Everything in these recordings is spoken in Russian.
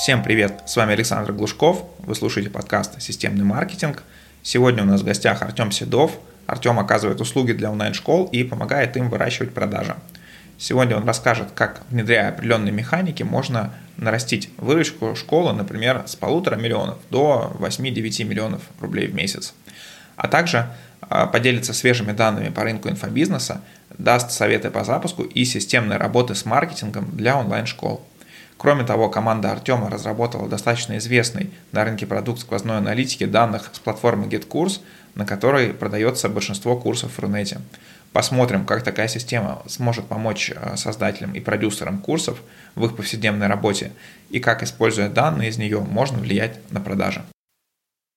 Всем привет, с вами Александр Глушков, вы слушаете подкаст «Системный маркетинг». Сегодня у нас в гостях Артем Седов. Артем оказывает услуги для онлайн-школ и помогает им выращивать продажи. Сегодня он расскажет, как, внедряя определенные механики, можно нарастить выручку школы, например, с полутора миллионов до 8-9 миллионов рублей в месяц. А также а, поделится свежими данными по рынку инфобизнеса, даст советы по запуску и системной работы с маркетингом для онлайн-школ. Кроме того, команда Артема разработала достаточно известный на рынке продукт сквозной аналитики данных с платформы GetCourse, на которой продается большинство курсов в Рунете. Посмотрим, как такая система сможет помочь э, создателям и продюсерам курсов в их повседневной работе и как, используя данные из нее, можно влиять на продажи.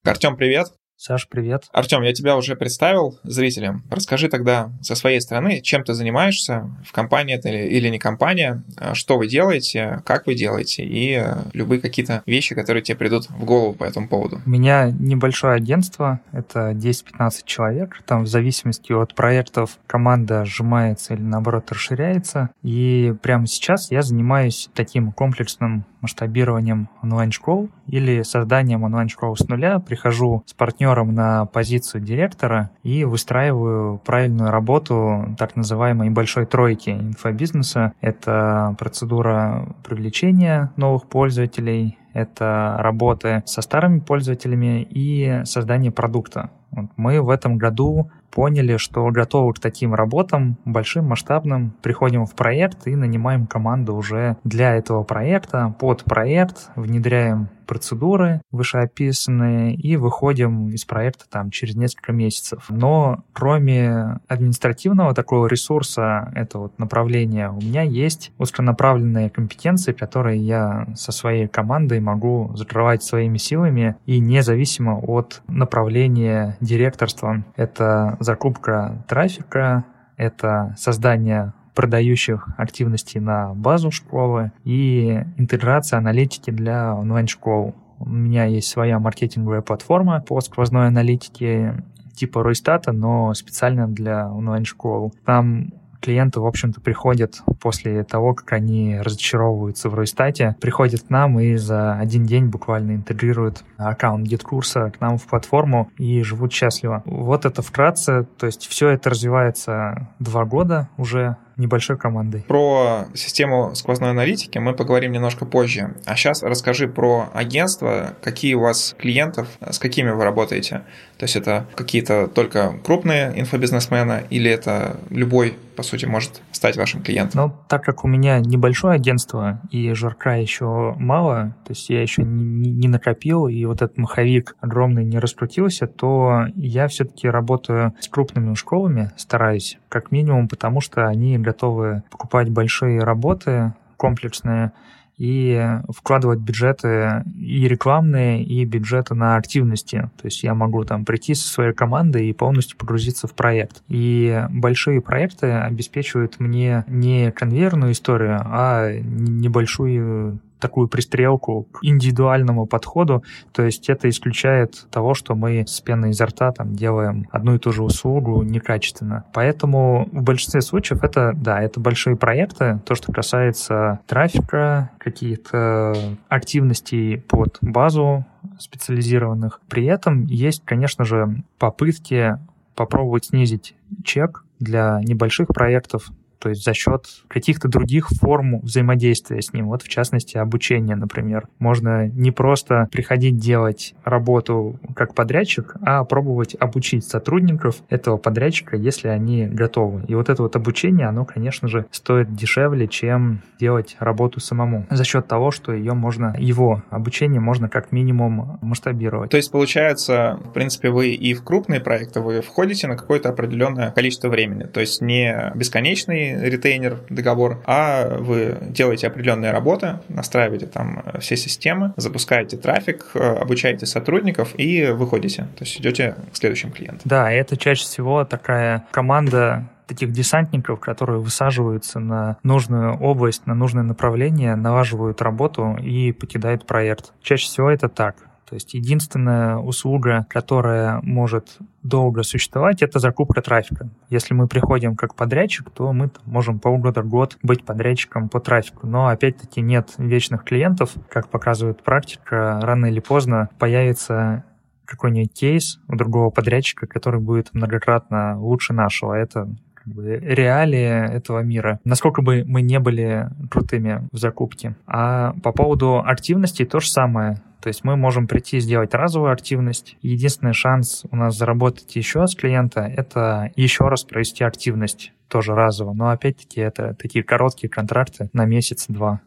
Артем, привет! Саш, привет. Артем, я тебя уже представил зрителям. Расскажи тогда со своей стороны, чем ты занимаешься, в компании это или, или не компания, а что вы делаете, как вы делаете, и э, любые какие-то вещи, которые тебе придут в голову по этому поводу. У меня небольшое агентство, это 10-15 человек. Там в зависимости от проектов команда сжимается или наоборот расширяется. И прямо сейчас я занимаюсь таким комплексным масштабированием онлайн-школ или созданием онлайн-школ с нуля. Прихожу с партнером партнером на позицию директора и выстраиваю правильную работу так называемой большой тройки инфобизнеса. Это процедура привлечения новых пользователей, это работы со старыми пользователями и создание продукта. Мы в этом году поняли, что готовы к таким работам, большим, масштабным, приходим в проект и нанимаем команду уже для этого проекта, под проект, внедряем процедуры вышеописанные и выходим из проекта там через несколько месяцев. Но кроме административного такого ресурса, это вот направление, у меня есть узконаправленные компетенции, которые я со своей командой могу закрывать своими силами и независимо от направления директорства. Это закупка трафика, это создание продающих активностей на базу школы и интеграция аналитики для онлайн-школ. У меня есть своя маркетинговая платформа по сквозной аналитике типа Roistat а, но специально для онлайн-школ. Там клиенты, в общем-то, приходят после того, как они разочаровываются в Roistat е, приходят к нам и за один день буквально интегрируют аккаунт GetCourse а к нам в платформу и живут счастливо. Вот это вкратце, то есть все это развивается два года уже, небольшой командой. Про систему сквозной аналитики мы поговорим немножко позже. А сейчас расскажи про агентство, какие у вас клиентов, с какими вы работаете. То есть это какие-то только крупные инфобизнесмены или это любой, по сути, может стать вашим клиентом? Ну, так как у меня небольшое агентство и жарка еще мало, то есть я еще не, не накопил, и вот этот маховик огромный не раскрутился, то я все-таки работаю с крупными школами, стараюсь, как минимум, потому что они готовы покупать большие работы комплексные и вкладывать бюджеты и рекламные, и бюджеты на активности. То есть я могу там прийти со своей командой и полностью погрузиться в проект. И большие проекты обеспечивают мне не конвейерную историю, а небольшую такую пристрелку к индивидуальному подходу. То есть это исключает того, что мы с пеной изо рта там делаем одну и ту же услугу некачественно. Поэтому в большинстве случаев это, да, это большие проекты. То, что касается трафика, каких-то активностей под базу специализированных. При этом есть, конечно же, попытки попробовать снизить чек для небольших проектов, то есть за счет каких-то других форм взаимодействия с ним. Вот в частности обучение, например. Можно не просто приходить делать работу как подрядчик, а пробовать обучить сотрудников этого подрядчика, если они готовы. И вот это вот обучение, оно, конечно же, стоит дешевле, чем делать работу самому. За счет того, что ее можно, его обучение можно как минимум масштабировать. То есть, получается, в принципе, вы и в крупные проекты вы входите на какое-то определенное количество времени. То есть не бесконечный ретейнер, договор, а вы делаете определенные работы, настраиваете там все системы, запускаете трафик, обучаете сотрудников и выходите. То есть идете к следующим клиентам. Да, это чаще всего такая команда таких десантников, которые высаживаются на нужную область, на нужное направление, налаживают работу и покидают проект. Чаще всего это так. То есть единственная услуга, которая может долго существовать, это закупка трафика. Если мы приходим как подрядчик, то мы можем полгода-год быть подрядчиком по трафику. Но опять-таки нет вечных клиентов. Как показывает практика, рано или поздно появится какой-нибудь кейс у другого подрядчика, который будет многократно лучше нашего. Это как бы, реалии этого мира, насколько бы мы не были крутыми в закупке. А по поводу активности то же самое. То есть мы можем прийти и сделать разовую активность. Единственный шанс у нас заработать еще с клиента — это еще раз провести активность тоже разово. Но опять-таки это такие короткие контракты на месяц-два.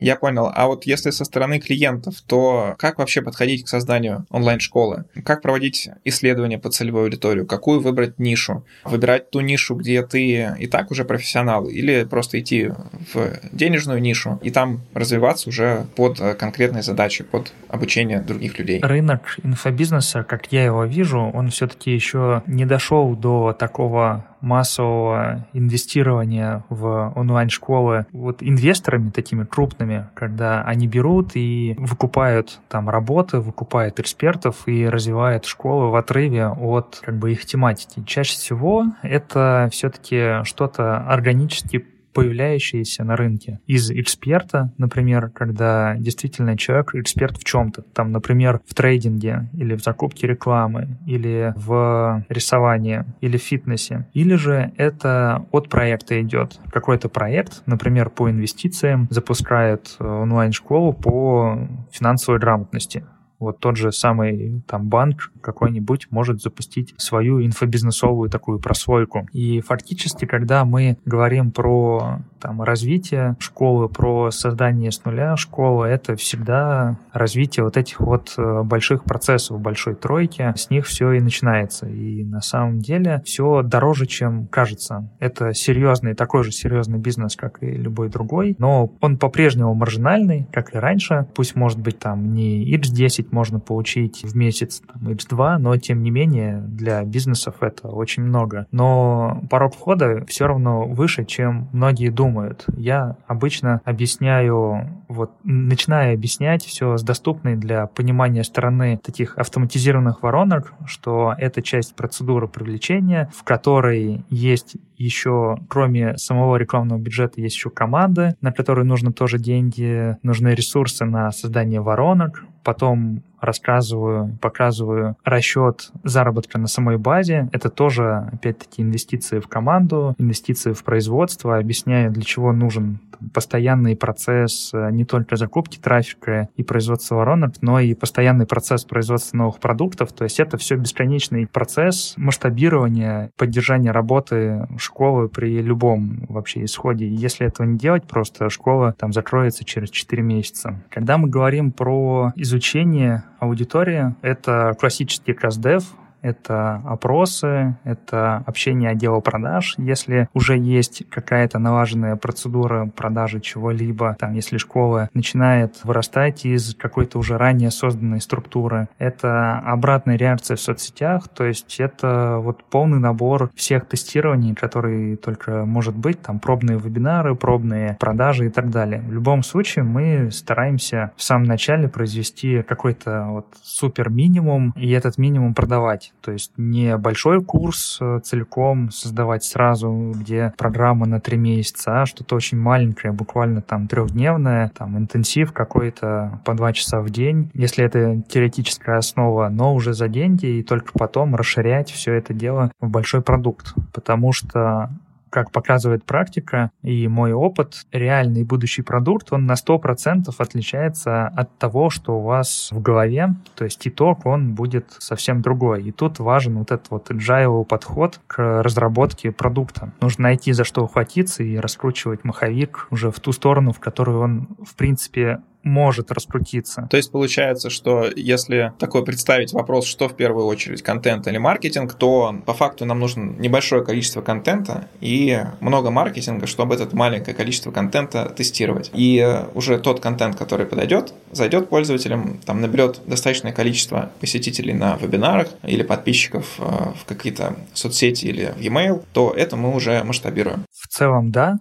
Я понял. А вот если со стороны клиентов, то как вообще подходить к созданию онлайн-школы? Как проводить исследования по целевой аудиторию? Какую выбрать нишу? Выбирать ту нишу, где ты и так уже профессионал? Или просто идти в денежную нишу и там развиваться уже под конкретные задачи, под обучение других людей? Рынок инфобизнеса, как я его вижу, он все-таки еще не дошел до такого массового инвестирования в онлайн-школы вот инвесторами такими крупными, когда они берут и выкупают там работы, выкупают экспертов и развивают школы в отрыве от как бы их тематики. Чаще всего это все-таки что-то органически появляющиеся на рынке из эксперта, например, когда действительно человек эксперт в чем-то, там, например, в трейдинге или в закупке рекламы, или в рисовании, или в фитнесе. Или же это от проекта идет. Какой-то проект, например, по инвестициям, запускает э, онлайн-школу по финансовой грамотности вот тот же самый там банк какой-нибудь может запустить свою инфобизнесовую такую прослойку. И фактически, когда мы говорим про там, развитие школы, про создание с нуля школы, это всегда развитие вот этих вот э, больших процессов, большой тройки. С них все и начинается. И на самом деле все дороже, чем кажется. Это серьезный, такой же серьезный бизнес, как и любой другой, но он по-прежнему маржинальный, как и раньше. Пусть может быть там не X10 можно получить в месяц там, X2, но тем не менее для бизнесов это очень много. Но порог входа все равно выше, чем многие думают. Я обычно объясняю, вот начинаю объяснять все с доступной для понимания стороны таких автоматизированных воронок, что это часть процедуры привлечения, в которой есть еще, кроме самого рекламного бюджета, есть еще команды, на которые нужно тоже деньги, нужны ресурсы на создание воронок, потом рассказываю, показываю расчет заработка на самой базе. Это тоже, опять-таки, инвестиции в команду, инвестиции в производство. Объясняю, для чего нужен постоянный процесс э, не только закупки трафика и производства воронок, но и постоянный процесс производства новых продуктов. То есть это все бесконечный процесс масштабирования, поддержания работы школы при любом вообще исходе. Если этого не делать, просто школа там закроется через 4 месяца. Когда мы говорим про изучение аудитории, это классический CastDev, это опросы, это общение отдела продаж. Если уже есть какая-то налаженная процедура продажи чего-либо, там, если школа начинает вырастать из какой-то уже ранее созданной структуры, это обратная реакция в соцсетях, то есть это вот полный набор всех тестирований, которые только может быть, там пробные вебинары, пробные продажи и так далее. В любом случае мы стараемся в самом начале произвести какой-то вот супер минимум и этот минимум продавать. То есть не большой курс э, целиком создавать сразу, где программа на три месяца, а что-то очень маленькое, буквально там трехдневное, там интенсив какой-то по два часа в день, если это теоретическая основа, но уже за деньги и только потом расширять все это дело в большой продукт. Потому что как показывает практика и мой опыт, реальный будущий продукт, он на 100% отличается от того, что у вас в голове, то есть итог, он будет совсем другой. И тут важен вот этот вот agile подход к разработке продукта. Нужно найти, за что ухватиться и раскручивать маховик уже в ту сторону, в которую он, в принципе, может раскрутиться. То есть получается, что если такой представить вопрос, что в первую очередь, контент или маркетинг, то по факту нам нужно небольшое количество контента и много маркетинга, чтобы это маленькое количество контента тестировать. И уже тот контент, который подойдет, зайдет пользователям, там наберет достаточное количество посетителей на вебинарах или подписчиков э, в какие-то соцсети или в e-mail, то это мы уже масштабируем. В целом, да,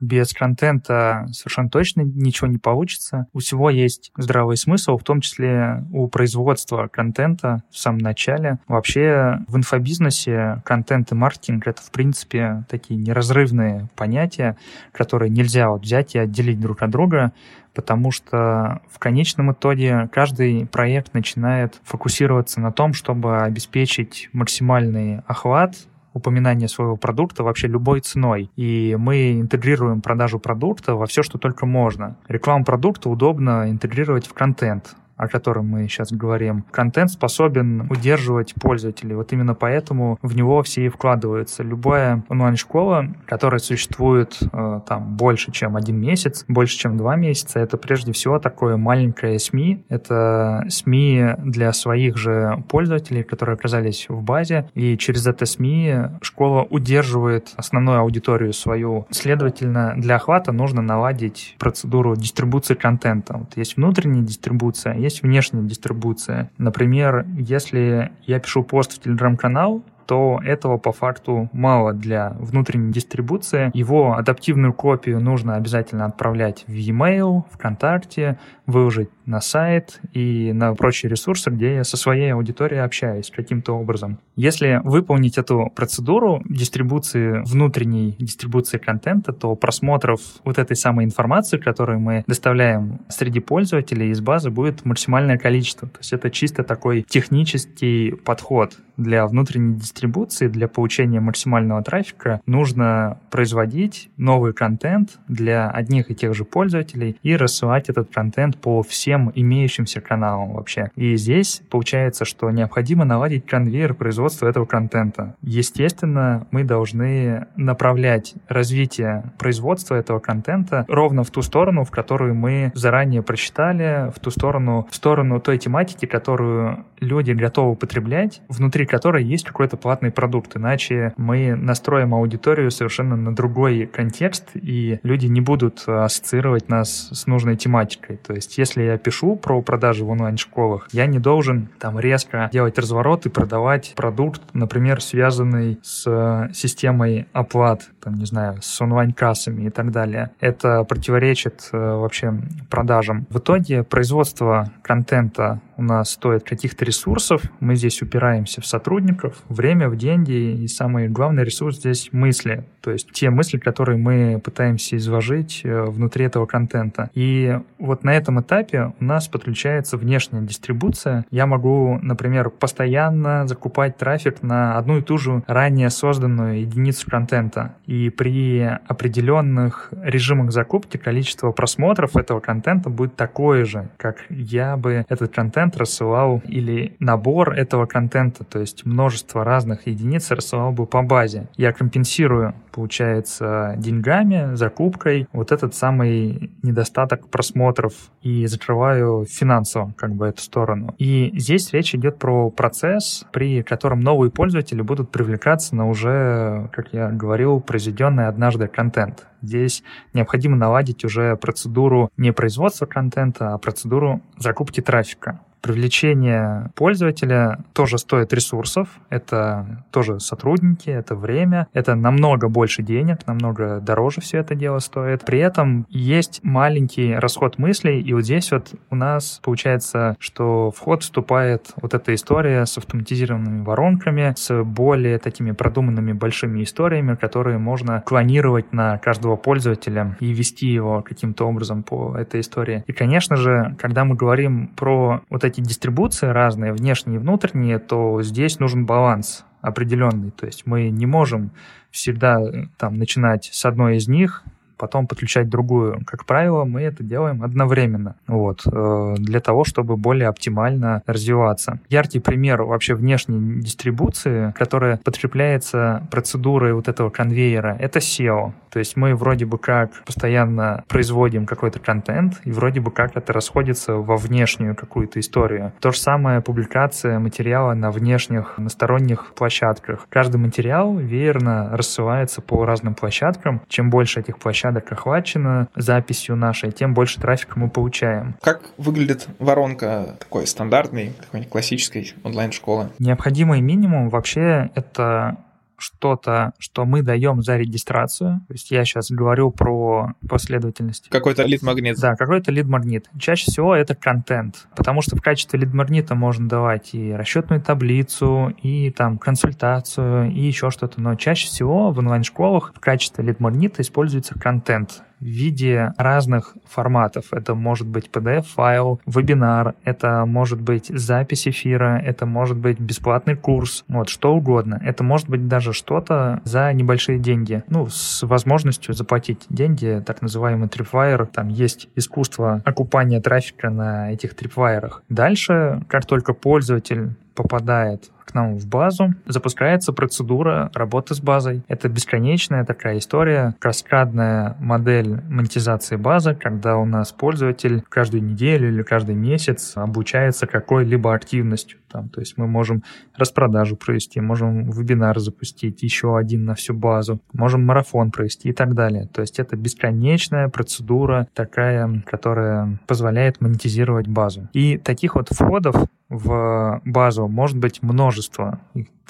Без контента совершенно точно ничего не получится. У всего есть здравый смысл, в том числе у производства контента в самом начале. Вообще в инфобизнесе контент и маркетинг — это, в принципе, такие неразрывные понятия, которые нельзя вот взять и отделить друг от друга потому что в конечном итоге каждый проект начинает фокусироваться на том, чтобы обеспечить максимальный охват упоминание своего продукта вообще любой ценой. И мы интегрируем продажу продукта во все, что только можно. Рекламу продукта удобно интегрировать в контент о котором мы сейчас говорим, контент способен удерживать пользователей. Вот именно поэтому в него все и вкладываются. Любая онлайн-школа, которая существует э, там больше, чем один месяц, больше, чем два месяца, это прежде всего такое маленькое СМИ. Это СМИ для своих же пользователей, которые оказались в базе, и через это СМИ школа удерживает основную аудиторию свою. Следовательно, для охвата нужно наладить процедуру дистрибуции контента. Вот есть внутренняя дистрибуция, есть есть внешняя дистрибуция. Например, если я пишу пост в телеграм-канал, то этого по факту мало для внутренней дистрибуции. Его адаптивную копию нужно обязательно отправлять в e-mail, ВКонтакте, выложить на сайт и на прочие ресурсы, где я со своей аудиторией общаюсь каким-то образом. Если выполнить эту процедуру дистрибуции, внутренней дистрибуции контента, то просмотров вот этой самой информации, которую мы доставляем среди пользователей из базы, будет максимальное количество. То есть это чисто такой технический подход для внутренней дистрибуции, для получения максимального трафика нужно производить новый контент для одних и тех же пользователей и рассылать этот контент по всем имеющимся каналам вообще. И здесь получается, что необходимо наладить конвейер производства этого контента. Естественно, мы должны направлять развитие производства этого контента ровно в ту сторону, в которую мы заранее прочитали, в ту сторону, в сторону той тематики, которую люди готовы потреблять, внутри которой есть какой-то платный продукт. Иначе мы настроим аудиторию совершенно на другой контекст, и люди не будут ассоциировать нас с нужной тематикой. То есть, если я пишу про продажи в онлайн-школах, я не должен там резко делать разворот и продавать продукт, например, связанный с системой оплат, там, не знаю, с онлайн-кассами и так далее. Это противоречит э, вообще продажам. В итоге производство контента у нас стоит каких-то ресурсов, мы здесь упираемся в сотрудников, время в деньги, и самый главный ресурс здесь мысли, то есть те мысли, которые мы пытаемся изложить э, внутри этого контента. И вот на этом этапе у нас подключается внешняя дистрибуция. Я могу, например, постоянно закупать трафик на одну и ту же ранее созданную единицу контента. И при определенных режимах закупки количество просмотров этого контента будет такое же, как я бы этот контент рассылал или набор этого контента, то есть множество разных единиц рассылал бы по базе. Я компенсирую, получается, деньгами, закупкой вот этот самый недостаток просмотров и закрываю финансово как бы эту сторону. И здесь речь идет про процесс, при котором новые пользователи будут привлекаться на уже, как я говорил, произведенный однажды контент. Здесь необходимо наладить уже процедуру не производства контента, а процедуру закупки трафика. Привлечение пользователя тоже стоит ресурсов, это тоже сотрудники, это время, это намного больше денег, намного дороже все это дело стоит. При этом есть маленький расход мыслей, и вот здесь вот у нас получается, что в ход вступает вот эта история с автоматизированными воронками, с более такими продуманными большими историями, которые можно клонировать на каждого пользователя и вести его каким-то образом по этой истории. И, конечно же, когда мы говорим про вот эти дистрибуции разные, внешние и внутренние, то здесь нужен баланс определенный. То есть мы не можем всегда э, там начинать с одной из них, потом подключать другую. Как правило, мы это делаем одновременно, вот, э, для того, чтобы более оптимально развиваться. Яркий пример вообще внешней дистрибуции, которая подкрепляется процедурой вот этого конвейера, это SEO. То есть мы вроде бы как постоянно производим какой-то контент, и вроде бы как это расходится во внешнюю какую-то историю. То же самое публикация материала на внешних, на сторонних площадках. Каждый материал веерно рассылается по разным площадкам. Чем больше этих площадок порядок охвачено записью нашей, тем больше трафика мы получаем. Как выглядит воронка такой стандартной, какой-нибудь классической онлайн-школы? Необходимый минимум вообще это что-то, что мы даем за регистрацию. То есть я сейчас говорю про последовательность. Какой-то лид-магнит. Да, какой-то лид-магнит. Чаще всего это контент, потому что в качестве лид-магнита можно давать и расчетную таблицу, и там консультацию, и еще что-то. Но чаще всего в онлайн-школах в качестве лид-магнита используется контент в виде разных форматов. Это может быть PDF-файл, вебинар, это может быть запись эфира, это может быть бесплатный курс, вот что угодно. Это может быть даже что-то за небольшие деньги, ну, с возможностью заплатить деньги, так называемый tripwire. Там есть искусство окупания трафика на этих трипвайерах. Дальше, как только пользователь попадает к нам в базу, запускается процедура работы с базой. Это бесконечная такая история, каскадная модель монетизации базы, когда у нас пользователь каждую неделю или каждый месяц обучается какой-либо активностью. Там, то есть мы можем распродажу провести, можем вебинар запустить, еще один на всю базу, можем марафон провести и так далее. То есть это бесконечная процедура такая, которая позволяет монетизировать базу. И таких вот входов в базу может быть множество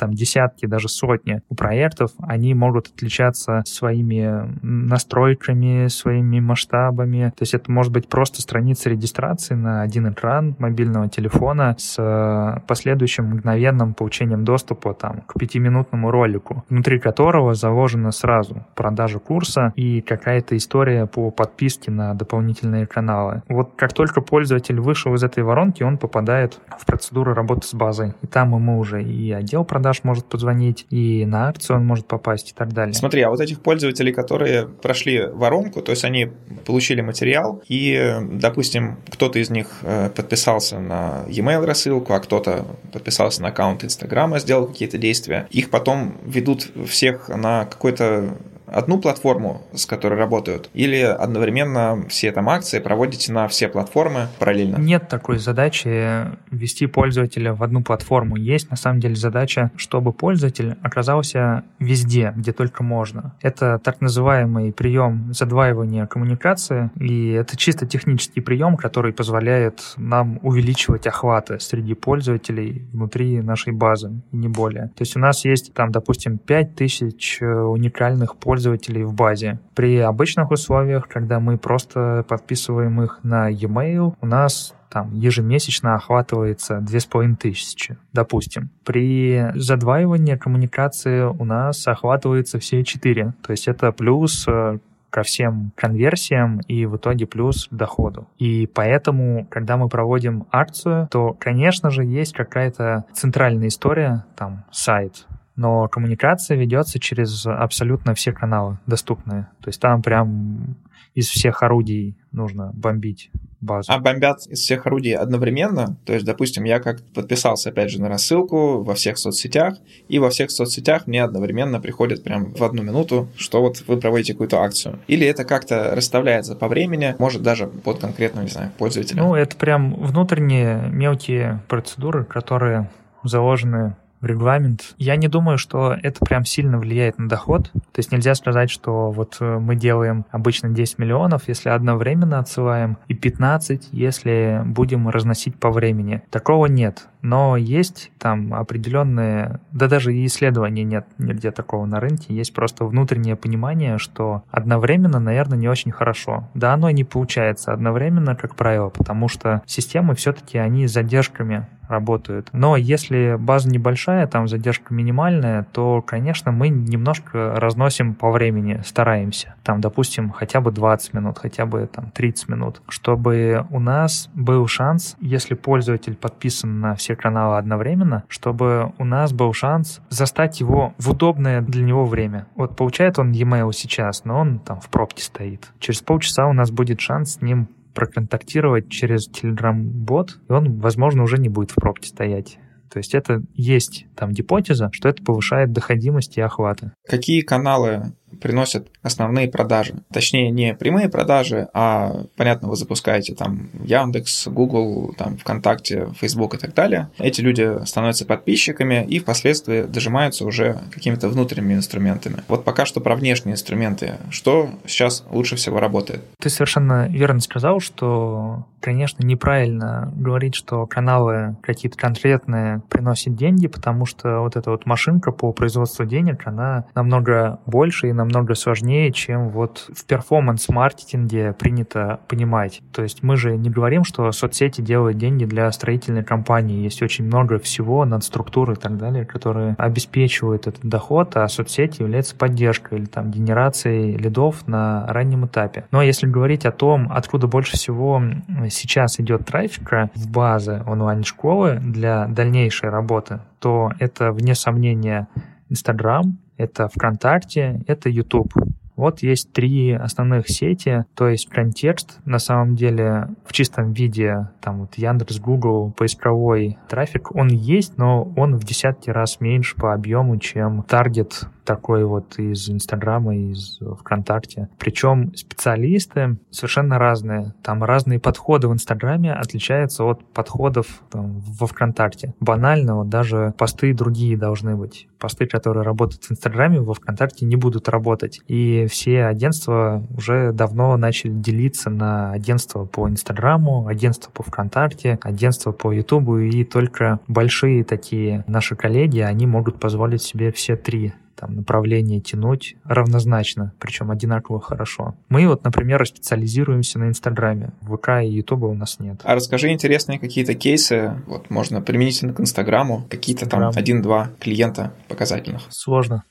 там десятки, даже сотни у проектов, они могут отличаться своими настройками, своими масштабами. То есть это может быть просто страница регистрации на один экран мобильного телефона с э, последующим мгновенным получением доступа там, к пятиминутному ролику, внутри которого заложена сразу продажа курса и какая-то история по подписке на дополнительные каналы. Вот как только пользователь вышел из этой воронки, он попадает в процедуру работы с базой. И там ему уже и отдел продаж продаж может позвонить, и на акцию он может попасть и так далее. Смотри, а вот этих пользователей, которые прошли воронку, то есть они получили материал, и, допустим, кто-то из них э, подписался на e-mail рассылку, а кто-то подписался на аккаунт Инстаграма, сделал какие-то действия, их потом ведут всех на какой-то одну платформу, с которой работают, или одновременно все там акции проводите на все платформы параллельно? Нет такой задачи ввести пользователя в одну платформу. Есть на самом деле задача, чтобы пользователь оказался везде, где только можно. Это так называемый прием задваивания коммуникации, и это чисто технический прием, который позволяет нам увеличивать охваты среди пользователей внутри нашей базы, и не более. То есть у нас есть там, допустим, 5000 уникальных пользователей, пользователей в базе. При обычных условиях, когда мы просто подписываем их на e-mail, у нас там ежемесячно охватывается 2500, допустим. При задваивании коммуникации у нас охватывается все 4. То есть это плюс э, ко всем конверсиям и в итоге плюс доходу. И поэтому, когда мы проводим акцию, то, конечно же, есть какая-то центральная история, там, сайт, но коммуникация ведется через абсолютно все каналы доступные. То есть там прям из всех орудий нужно бомбить базу. А бомбят из всех орудий одновременно? То есть, допустим, я как подписался, опять же, на рассылку во всех соцсетях, и во всех соцсетях мне одновременно приходит прям в одну минуту, что вот вы проводите какую-то акцию. Или это как-то расставляется по времени, может даже под конкретного, не знаю, пользователя? Ну, это прям внутренние мелкие процедуры, которые заложены регламент. Я не думаю, что это прям сильно влияет на доход. То есть нельзя сказать, что вот э, мы делаем обычно 10 миллионов, если одновременно отсылаем, и 15, если будем разносить по времени. Такого нет. Но есть там определенные, да даже и исследований нет нигде такого на рынке, есть просто внутреннее понимание, что одновременно, наверное, не очень хорошо. Да, оно не получается одновременно, как правило, потому что системы все-таки они с задержками работают. Но если база небольшая, там задержка минимальная, то, конечно, мы немножко разносим по времени, стараемся. Там, допустим, хотя бы 20 минут, хотя бы там 30 минут, чтобы у нас был шанс, если пользователь подписан на все каналы одновременно, чтобы у нас был шанс застать его в удобное для него время. Вот получает он e-mail сейчас, но он там в пробке стоит. Через полчаса у нас будет шанс с ним проконтактировать через Telegram-бот, и он, возможно, уже не будет в пробке стоять. То есть это есть там гипотеза, что это повышает доходимость и охваты. Какие каналы приносят основные продажи. Точнее, не прямые продажи, а, понятно, вы запускаете там Яндекс, Google, там ВКонтакте, Facebook и так далее. Эти люди становятся подписчиками и впоследствии дожимаются уже какими-то внутренними инструментами. Вот пока что про внешние инструменты. Что сейчас лучше всего работает? Ты совершенно верно сказал, что, конечно, неправильно говорить, что каналы какие-то конкретные приносят деньги, потому что вот эта вот машинка по производству денег, она намного больше и намного сложнее, чем вот в перформанс-маркетинге принято понимать. То есть мы же не говорим, что соцсети делают деньги для строительной компании. Есть очень много всего, надструктуры и так далее, которые обеспечивают этот доход, а соцсети являются поддержкой или там генерацией лидов на раннем этапе. Но если говорить о том, откуда больше всего сейчас идет трафика в базы онлайн-школы для дальнейшей работы, то это, вне сомнения, Инстаграм, это ВКонтакте, это YouTube. Вот есть три основных сети, то есть контекст на самом деле в чистом виде, там вот Яндекс, Google, поисковой трафик, он есть, но он в десятки раз меньше по объему, чем таргет такой вот из Инстаграма, из ВКонтакте. Причем специалисты совершенно разные. Там разные подходы в Инстаграме отличаются от подходов там, во ВКонтакте. Банально, вот даже посты другие должны быть. Посты, которые работают в Инстаграме, во ВКонтакте не будут работать. И все агентства уже давно начали делиться на агентства по Инстаграму, агентства по ВКонтакте, агентства по Ютубу, и только большие такие наши коллеги, они могут позволить себе все три там, направление тянуть равнозначно, причем одинаково хорошо. Мы вот, например, специализируемся на Инстаграме. ВК и Ютуба у нас нет. А расскажи интересные какие-то кейсы, вот можно применительно к Инстаграму, какие-то там один-два клиента показательных. Сложно.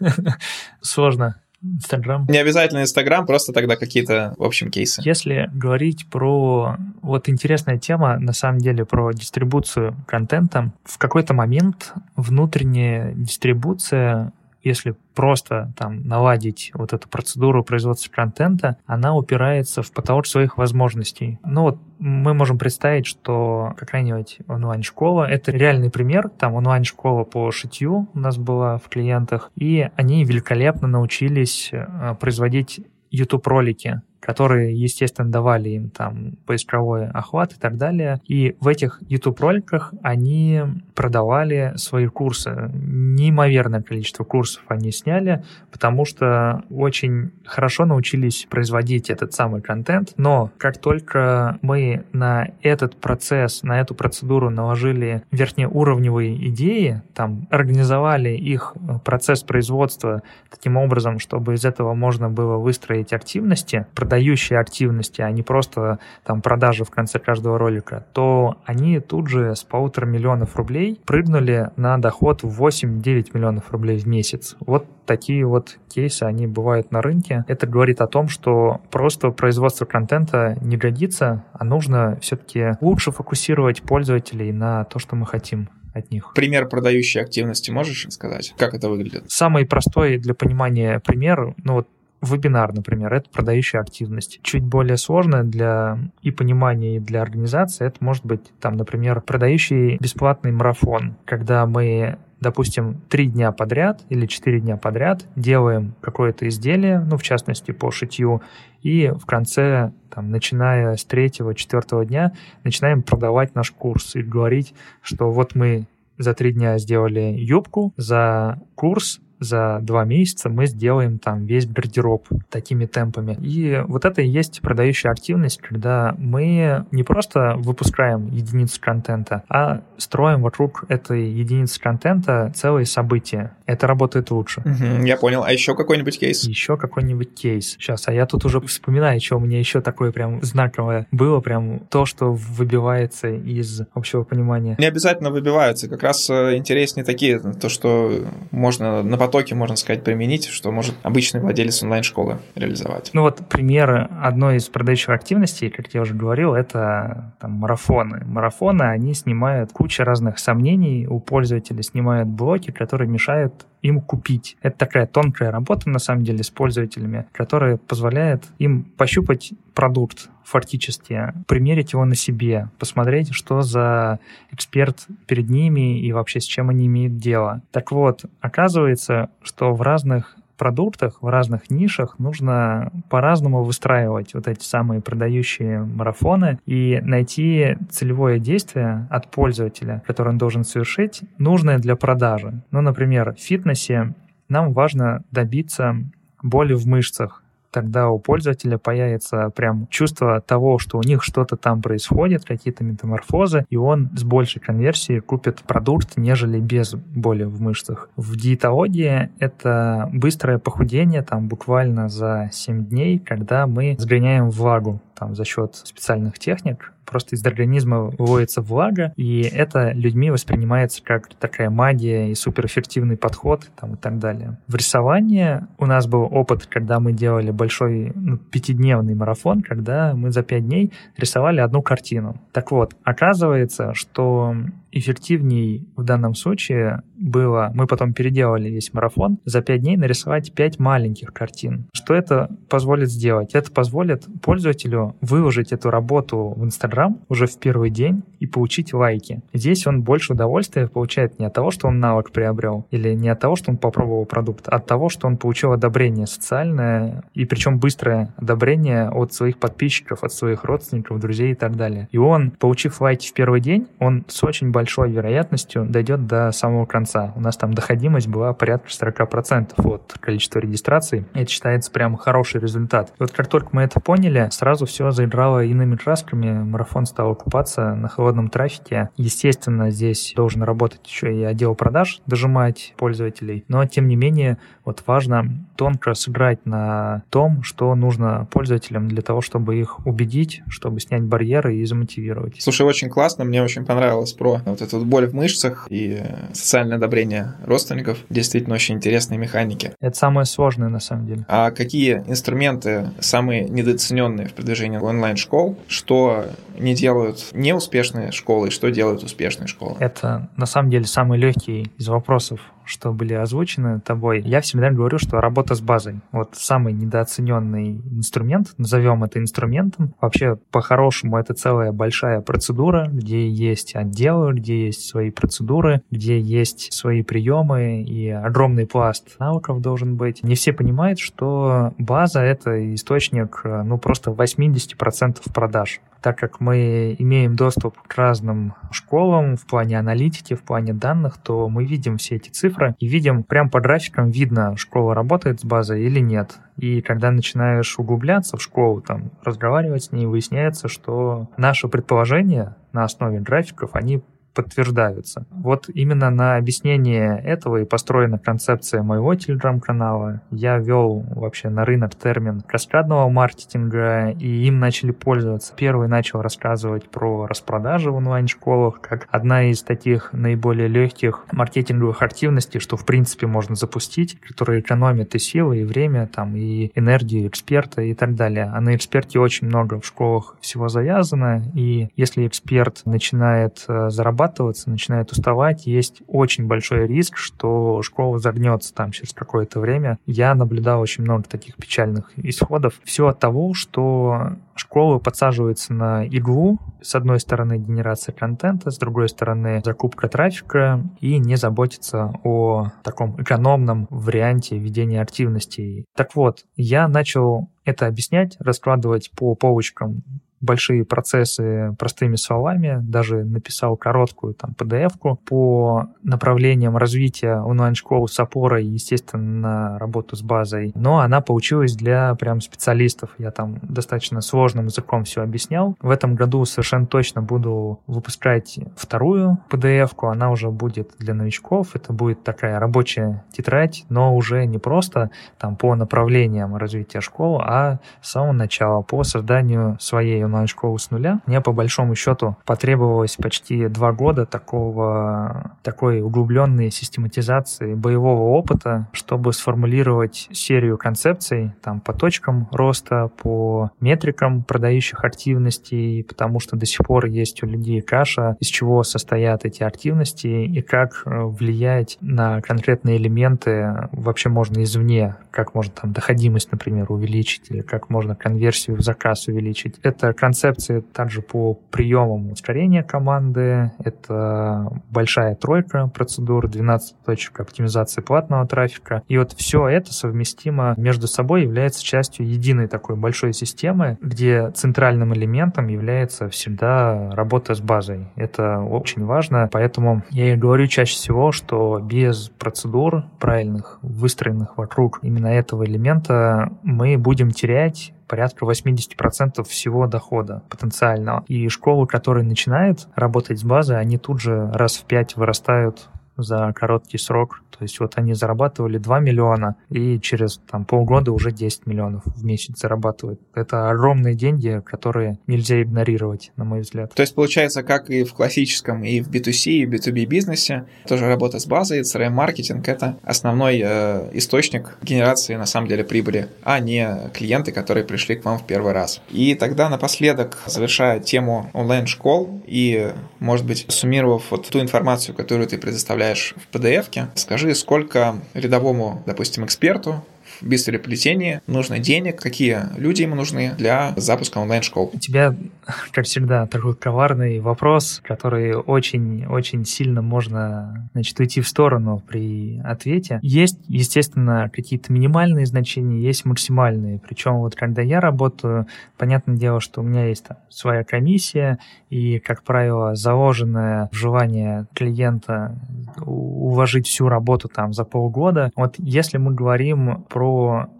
Сложно. Инстаграм. Не обязательно Инстаграм, просто тогда какие-то, в общем, кейсы. Если говорить про... Вот интересная тема, на самом деле, про дистрибуцию контента. В какой-то момент внутренняя дистрибуция если просто там наладить вот эту процедуру производства контента, она упирается в потолок своих возможностей. Ну вот мы можем представить, что какая-нибудь онлайн-школа, это реальный пример, там онлайн-школа по шитью у нас была в клиентах, и они великолепно научились э, производить YouTube-ролики которые, естественно, давали им там поисковой охват и так далее. И в этих YouTube-роликах они продавали свои курсы. Неимоверное количество курсов они сняли, потому что очень хорошо научились производить этот самый контент. Но как только мы на этот процесс, на эту процедуру наложили верхнеуровневые идеи, там организовали их процесс производства таким образом, чтобы из этого можно было выстроить активности, продающие активности, а не просто там продажи в конце каждого ролика, то они тут же с полутора миллионов рублей прыгнули на доход в 8-9 миллионов рублей в месяц. Вот такие вот кейсы, они бывают на рынке. Это говорит о том, что просто производство контента не годится, а нужно все-таки лучше фокусировать пользователей на то, что мы хотим от них. Пример продающей активности можешь сказать? Как это выглядит? Самый простой для понимания пример, ну вот Вебинар, например, это продающая активность. Чуть более сложная для и понимания, и для организации, это может быть, там, например, продающий бесплатный марафон, когда мы допустим, три дня подряд или четыре дня подряд делаем какое-то изделие, ну, в частности, по шитью, и в конце, там, начиная с третьего, четвертого дня, начинаем продавать наш курс и говорить, что вот мы за три дня сделали юбку, за курс за два месяца мы сделаем там весь гардероб такими темпами. И вот это и есть продающая активность, когда мы не просто выпускаем единицу контента, а строим вокруг этой единицы контента целые события. Это работает лучше. Угу, я понял. А еще какой-нибудь кейс? Еще какой-нибудь кейс. Сейчас, а я тут уже вспоминаю, что у меня еще такое прям знаковое было, прям то, что выбивается из общего понимания. Не обязательно выбиваются, как раз э, интереснее такие, то, что можно на потоке, можно сказать, применить, что может обычный владелец онлайн-школы реализовать. Ну вот пример одной из продающих активностей, как я уже говорил, это там, марафоны. Марафоны, они снимают кучу разных сомнений, у пользователя снимают блоки, которые мешают им купить. Это такая тонкая работа, на самом деле, с пользователями, которая позволяет им пощупать продукт фактически, примерить его на себе, посмотреть, что за эксперт перед ними и вообще с чем они имеют дело. Так вот, оказывается, что в разных продуктах, в разных нишах нужно по-разному выстраивать вот эти самые продающие марафоны и найти целевое действие от пользователя, которое он должен совершить, нужное для продажи. Ну, например, в фитнесе нам важно добиться боли в мышцах, тогда у пользователя появится прям чувство того, что у них что-то там происходит, какие-то метаморфозы, и он с большей конверсией купит продукт, нежели без боли в мышцах. В диетологии это быстрое похудение, там буквально за 7 дней, когда мы сгоняем влагу там, за счет специальных техник, просто из организма выводится влага, и это людьми воспринимается как такая магия и суперэффективный подход там, и так далее. В рисовании у нас был опыт, когда мы делали большой ну, пятидневный марафон, когда мы за пять дней рисовали одну картину. Так вот, оказывается, что эффективней в данном случае было, мы потом переделали весь марафон, за 5 дней нарисовать 5 маленьких картин. Что это позволит сделать? Это позволит пользователю выложить эту работу в Инстаграм уже в первый день и получить лайки. Здесь он больше удовольствия получает не от того, что он навык приобрел, или не от того, что он попробовал продукт, а от того, что он получил одобрение социальное, и причем быстрое одобрение от своих подписчиков, от своих родственников, друзей и так далее. И он, получив лайки в первый день, он с очень большой вероятностью дойдет до самого конца. У нас там доходимость была порядка 40% от количества регистраций. Это считается прям хороший результат. И вот как только мы это поняли, сразу все заиграло иными красками, марафон стал окупаться на холодном трафике. Естественно, здесь должен работать еще и отдел продаж, дожимать пользователей, но тем не менее вот важно тонко сыграть на том, что нужно пользователям для того, чтобы их убедить, чтобы снять барьеры и замотивировать. Слушай, очень классно, мне очень понравилось про вот эту боль в мышцах и социальное одобрение родственников. Действительно очень интересные механики. Это самое сложное на самом деле. А какие инструменты самые недооцененные в продвижении онлайн-школ? Что не делают неуспешные школы и что делают успешные школы? Это на самом деле самый легкий из вопросов что были озвучены тобой, я всегда говорю, что работа с базой. Вот самый недооцененный инструмент, назовем это инструментом. Вообще, по-хорошему, это целая большая процедура, где есть отделы, где есть свои процедуры, где есть свои приемы и огромный пласт навыков должен быть. Не все понимают, что база — это источник, ну, просто 80% продаж так как мы имеем доступ к разным школам в плане аналитики, в плане данных, то мы видим все эти цифры и видим прям по графикам видно, школа работает с базой или нет. И когда начинаешь углубляться в школу, там, разговаривать с ней, выясняется, что наши предположения на основе графиков, они подтверждаются. Вот именно на объяснение этого и построена концепция моего телеграм-канала. Я вел вообще на рынок термин каскадного маркетинга, и им начали пользоваться. Первый начал рассказывать про распродажи в онлайн-школах, как одна из таких наиболее легких маркетинговых активностей, что в принципе можно запустить, которая экономит и силы, и время, там, и энергию эксперта и так далее. А на эксперте очень много в школах всего завязано, и если эксперт начинает э, зарабатывать зарабатываться, начинает уставать, есть очень большой риск, что школа загнется там через какое-то время. Я наблюдал очень много таких печальных исходов. Все от того, что школы подсаживаются на иглу. С одной стороны генерация контента, с другой стороны закупка трафика и не заботиться о таком экономном варианте ведения активностей. Так вот, я начал это объяснять, раскладывать по полочкам большие процессы простыми словами, даже написал короткую там PDF-ку по направлениям развития онлайн-школы с опорой, естественно, на работу с базой, но она получилась для прям специалистов. Я там достаточно сложным языком все объяснял. В этом году совершенно точно буду выпускать вторую PDF-ку, она уже будет для новичков, это будет такая рабочая тетрадь, но уже не просто там по направлениям развития школы, а с самого начала по созданию своей онлайн-школу с нуля. Мне по большому счету потребовалось почти два года такого, такой углубленной систематизации боевого опыта, чтобы сформулировать серию концепций там, по точкам роста, по метрикам продающих активностей, потому что до сих пор есть у людей каша, из чего состоят эти активности и как э, влиять на конкретные элементы вообще можно извне, как можно там доходимость, например, увеличить, или как можно конверсию в заказ увеличить. Это концепции также по приемам ускорения команды. Это большая тройка процедур, 12 точек оптимизации платного трафика. И вот все это совместимо между собой является частью единой такой большой системы, где центральным элементом является всегда работа с базой. Это очень важно, поэтому я и говорю чаще всего, что без процедур правильных, выстроенных вокруг именно этого элемента, мы будем терять порядка 80% всего дохода потенциального. И школы, которые начинают работать с базой, они тут же раз в пять вырастают за короткий срок. То есть вот они зарабатывали 2 миллиона и через там, полгода уже 10 миллионов в месяц зарабатывают. Это огромные деньги, которые нельзя игнорировать, на мой взгляд. То есть получается, как и в классическом, и в B2C, и в B2B бизнесе, тоже работа с базой, CRM-маркетинг — это основной э, источник генерации, на самом деле, прибыли, а не клиенты, которые пришли к вам в первый раз. И тогда напоследок, завершая тему онлайн-школ и, может быть, суммировав вот ту информацию, которую ты предоставляешь отправляешь в PDF-ке, скажи, сколько рядовому, допустим, эксперту бистереплетении нужно денег, какие люди ему нужны для запуска онлайн-школ. У тебя, как всегда, такой коварный вопрос, который очень-очень сильно можно значит, уйти в сторону при ответе. Есть, естественно, какие-то минимальные значения, есть максимальные. Причем вот когда я работаю, понятное дело, что у меня есть там своя комиссия, и, как правило, заложенное желание клиента уложить всю работу там за полгода. Вот если мы говорим про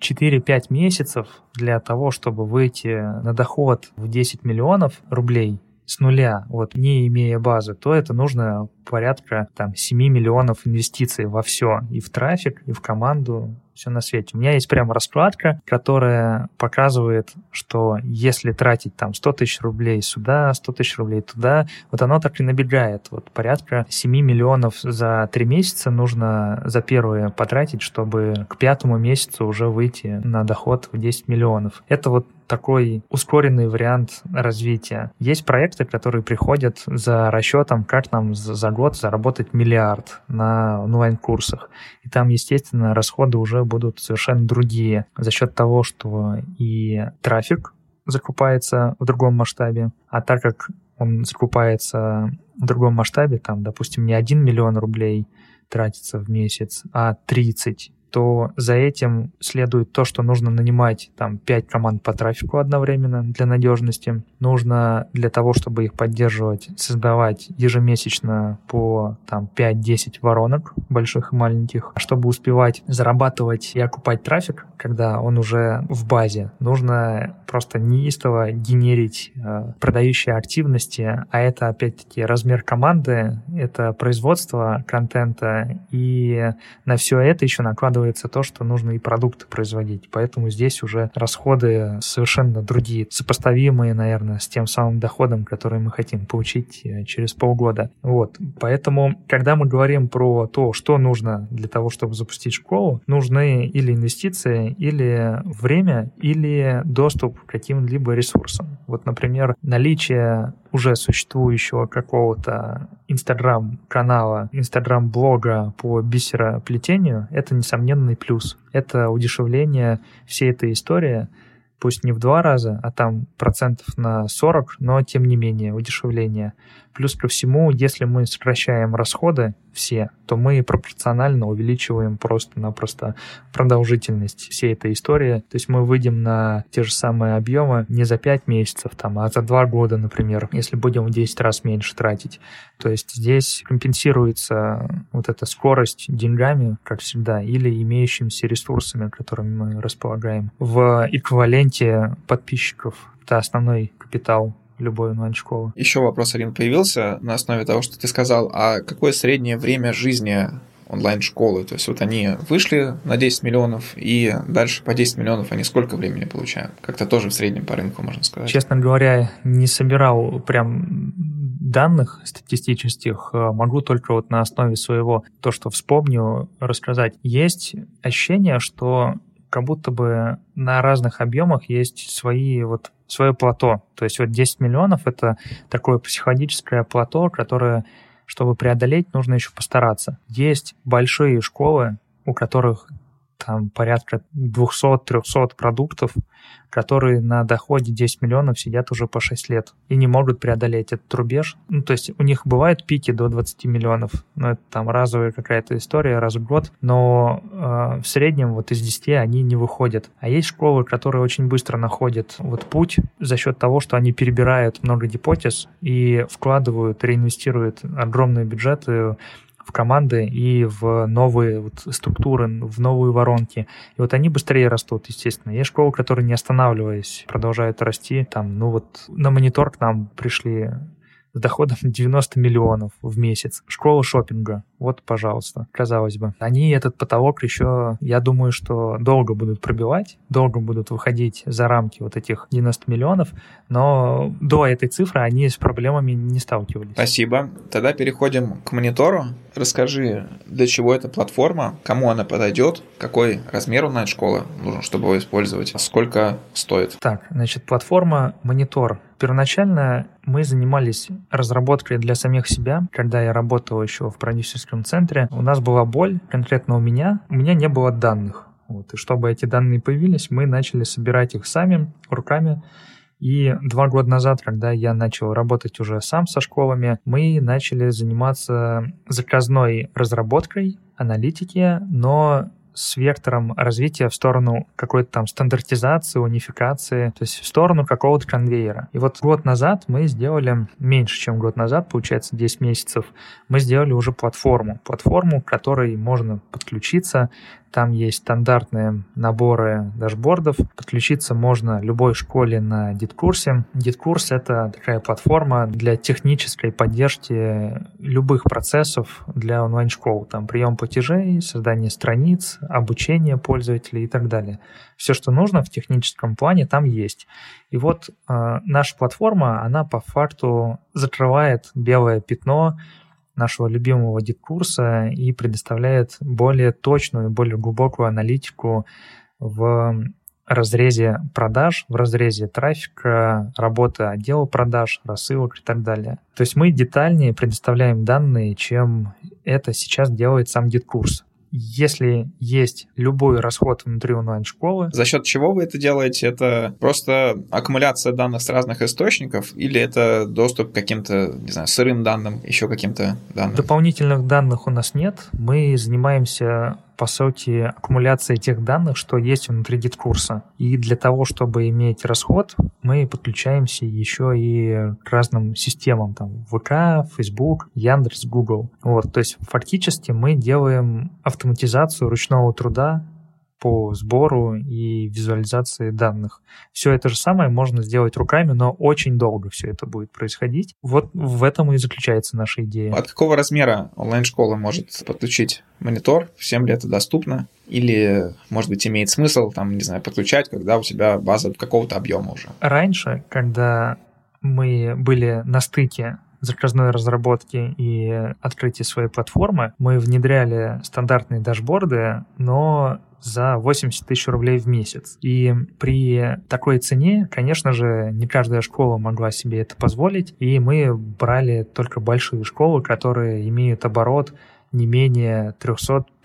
4-5 месяцев для того, чтобы выйти на доход в 10 миллионов рублей, с нуля, вот не имея базы, то это нужно порядка там 7 миллионов инвестиций во все, и в трафик, и в команду, все на свете. У меня есть прямо раскладка, которая показывает, что если тратить там 100 тысяч рублей сюда, 100 тысяч рублей туда, вот оно так и набегает. Вот порядка 7 миллионов за 3 месяца нужно за первые потратить, чтобы к пятому месяцу уже выйти на доход в 10 миллионов. Это вот такой ускоренный вариант развития. Есть проекты, которые приходят за расчетом, как нам за год заработать миллиард на онлайн-курсах. И там, естественно, расходы уже будут совершенно другие за счет того, что и трафик закупается в другом масштабе, а так как он закупается в другом масштабе, там, допустим, не 1 миллион рублей тратится в месяц, а 30 то за этим следует то, что нужно нанимать там 5 команд по трафику одновременно для надежности. Нужно для того, чтобы их поддерживать, создавать ежемесячно по там 5-10 воронок, больших и маленьких. Чтобы успевать зарабатывать и окупать трафик, когда он уже в базе, нужно просто неистово генерить э, продающие активности, а это опять-таки размер команды, это производство контента, и на все это еще накладывается накладывается то, что нужно и продукты производить. Поэтому здесь уже расходы совершенно другие, сопоставимые, наверное, с тем самым доходом, который мы хотим получить э, через полгода. Вот. Поэтому, когда мы говорим про то, что нужно для того, чтобы запустить школу, нужны или инвестиции, или время, или доступ к каким-либо ресурсам. Вот, например, наличие уже существующего какого-то Инстаграм-канала, Инстаграм-блога по бисероплетению, это несомненный плюс. Это удешевление всей этой истории, пусть не в два раза, а там процентов на 40, но тем не менее удешевление. Плюс ко всему, если мы сокращаем расходы все, то мы пропорционально увеличиваем просто-напросто продолжительность всей этой истории. То есть мы выйдем на те же самые объемы не за 5 месяцев, там, а за 2 года, например, если будем в 10 раз меньше тратить. То есть здесь компенсируется вот эта скорость деньгами, как всегда, или имеющимися ресурсами, которыми мы располагаем. В эквиваленте подписчиков это основной капитал любой онлайн-школы. Еще вопрос, Алин, появился на основе того, что ты сказал, а какое среднее время жизни онлайн-школы. То есть вот они вышли на 10 миллионов, и дальше по 10 миллионов они сколько времени получают? Как-то тоже в среднем по рынку, можно сказать. Честно говоря, не собирал прям данных статистических, могу только вот на основе своего, то, что вспомню, рассказать. Есть ощущение, что как будто бы на разных объемах есть свои вот свое плато. То есть вот 10 миллионов — это такое психологическое плато, которое, чтобы преодолеть, нужно еще постараться. Есть большие школы, у которых там порядка 200-300 продуктов, которые на доходе 10 миллионов сидят уже по 6 лет и не могут преодолеть этот рубеж. Ну, то есть у них бывают пики до 20 миллионов, но это там разовая какая-то история раз в год, но э, в среднем вот из 10 они не выходят. А есть школы, которые очень быстро находят вот путь за счет того, что они перебирают много гипотез и вкладывают, реинвестируют огромные бюджеты в команды и в новые вот структуры, в новые воронки. И вот они быстрее растут, естественно. Есть школы, которые, не останавливаясь, продолжают расти. Там, ну вот на монитор к нам пришли с доходом 90 миллионов в месяц. Школа шопинга. Вот, пожалуйста, казалось бы. Они этот потолок еще, я думаю, что долго будут пробивать, долго будут выходить за рамки вот этих 90 миллионов, но до этой цифры они с проблемами не сталкивались. Спасибо. Тогда переходим к монитору. Расскажи, для чего эта платформа, кому она подойдет, какой размер онлайн-школы нужен, чтобы его использовать, сколько стоит. Так, значит, платформа Монитор Первоначально мы занимались разработкой для самих себя. Когда я работал еще в продюсерском центре, у нас была боль, конкретно у меня. У меня не было данных. Вот. И чтобы эти данные появились, мы начали собирать их сами, руками. И два года назад, когда я начал работать уже сам со школами, мы начали заниматься заказной разработкой, аналитики, но с вектором развития в сторону какой-то там стандартизации, унификации, то есть в сторону какого-то конвейера. И вот год назад мы сделали, меньше чем год назад, получается 10 месяцев, мы сделали уже платформу. Платформу, к которой можно подключиться там есть стандартные наборы дашбордов. Подключиться можно любой школе на Диткурсе. Диткурс — это такая платформа для технической поддержки любых процессов для онлайн-школ. Там прием платежей, создание страниц, обучение пользователей и так далее. Все, что нужно в техническом плане, там есть. И вот э, наша платформа, она по факту закрывает белое пятно нашего любимого дикурса и предоставляет более точную, более глубокую аналитику в разрезе продаж, в разрезе трафика, работы отдела продаж, рассылок и так далее. То есть мы детальнее предоставляем данные, чем это сейчас делает сам дискурс если есть любой расход внутри онлайн-школы. За счет чего вы это делаете? Это просто аккумуляция данных с разных источников или это доступ к каким-то, не знаю, сырым данным, еще каким-то данным? Дополнительных данных у нас нет. Мы занимаемся по сути, аккумуляция тех данных, что есть внутри дискурса. И для того, чтобы иметь расход, мы подключаемся еще и к разным системам, там, ВК, Facebook, Яндекс, Google. Вот, то есть фактически мы делаем автоматизацию ручного труда по сбору и визуализации данных. Все это же самое можно сделать руками, но очень долго все это будет происходить. Вот в этом и заключается наша идея. От какого размера онлайн-школа может подключить монитор? Всем ли это доступно? Или, может быть, имеет смысл, там, не знаю, подключать, когда у тебя база какого-то объема уже? Раньше, когда мы были на стыке заказной разработки и открытия своей платформы, мы внедряли стандартные дашборды, но за 80 тысяч рублей в месяц. И при такой цене, конечно же, не каждая школа могла себе это позволить, и мы брали только большие школы, которые имеют оборот не менее